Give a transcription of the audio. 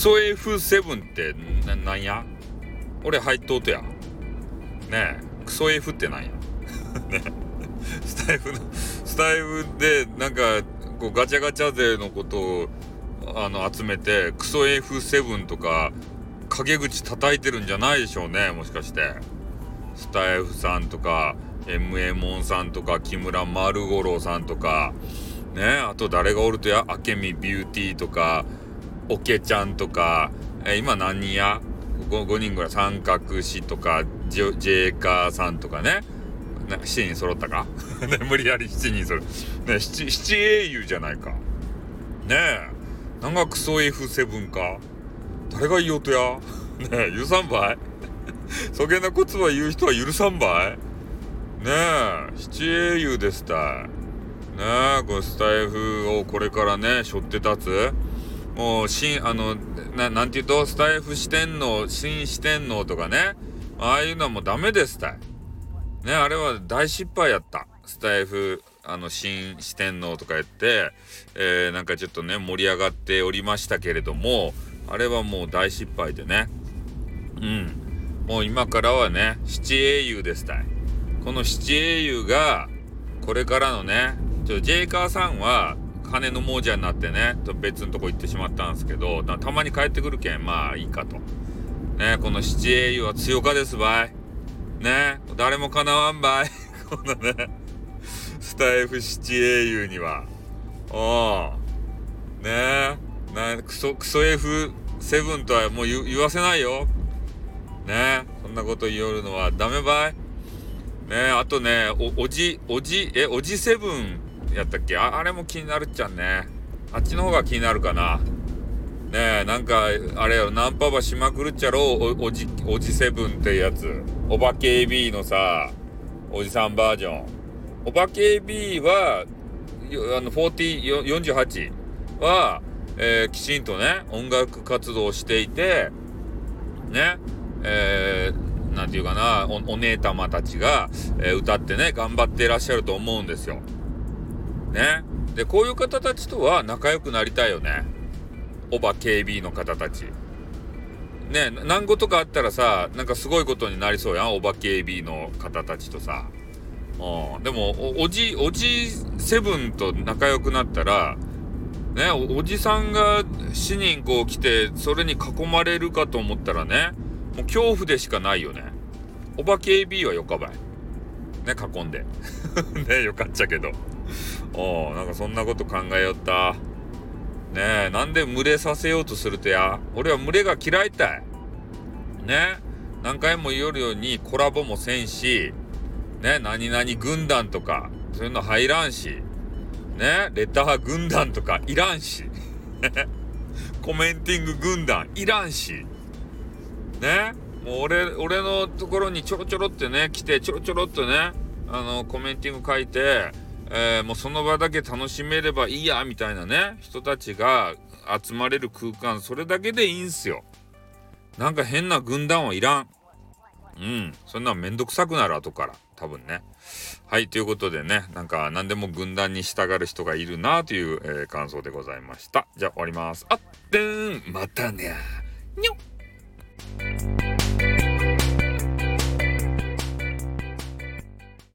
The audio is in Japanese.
ソ F7 ってななんや？俺入っとうとや。ねえ、クソ F ってなんや？ねスタイフの、スタイフでなんかこうガチャガチャ勢のことをあの集めてクソ F7 とか陰口叩いてるんじゃないでしょうねもしかして。スタイフさんとか MA モンさんとか木村丸五郎さんとか。ねあと誰がおるとや？明美ビューティーとか。オケちゃんとかえ今何人や 5, 5人ぐらい三角氏とかジェジェーカーさんとかね。ね7人揃ったか？ね無理やり7人揃ね七七英雄じゃないか。ねえ。なんかクソ F7 か。誰が言おうとや？ねえ許さんばい？そげなことは言う人は許さんばい？ねえ七英雄ですたいねえこのスタイフをこれからね背負って立つ。もう新あのななんて言うとスタイフ四天王新四天王とかね。ああいうのはもうダメですたい。ねあれは大失敗やった。スタイフあの新四天王とかやって、えー、なんかちょっとね盛り上がっておりましたけれどもあれはもう大失敗でね。うん。もう今からはね七英雄ですたい。この七英雄がこれからのねちょジェイカーさんは金の亡者になってね別のとこ行ってしまったんですけどたまに帰ってくるけんまあいいかと。ねこの七英雄は強かですばい。ね誰もかなわんばい。このねスタイフ七英雄には。おうねなクソクソ F7 とはもう言わせないよ。ねそんなこと言おるのはダメばい。ねあとねおおじおじえおじセブンやったっけ？あれも気になるっちゃんね。あっちの方が気になるかな。ねえなんかあれよナンパばしまくるっちゃろおおじおじセブンってやつ。お化け AB のさおじさんバージョン。お化け AB はあの4048は、えー、きちんとね音楽活動をしていてねえー、なんていうかなおお姉様たちが、えー、歌ってね頑張っていらっしゃると思うんですよ。ねでこういう方たちとは仲良くなりたいよね。おば KB の方たち。ね何事かあったらさなんかすごいことになりそうやんおば KB の方たちとさ。うん、でもおじおじセブンと仲良くなったらねおおじさんが死人こう来てそれに囲まれるかと思ったらねもう恐怖でしかないよね。おば KB はよかばい。ね囲んで。ねよかっちゃけど。おなんかそんなこと考えよった。ねえ、なんで群れさせようとするとや？俺は群れが嫌いたい。ね何回も言おるようにコラボもせんし、ね何々軍団とか、そういうの入らんし、ねレター軍団とかいらんし、コメンティング軍団いらんし、ねもう俺、俺のところにちょろちょろってね、来てちょろちょろっとね、あの、コメンティング書いて、えー、もうその場だけ楽しめればいいやみたいなね人たちが集まれる空間それだけでいいんすよ。なんか変な軍団はいらん。うん。そんなめんどくさくなる後から。多分ね。はいということでねなんか何でも軍団に従う人がいるなという、えー、感想でございました。じゃあ終わります。あってん。またね。にょっ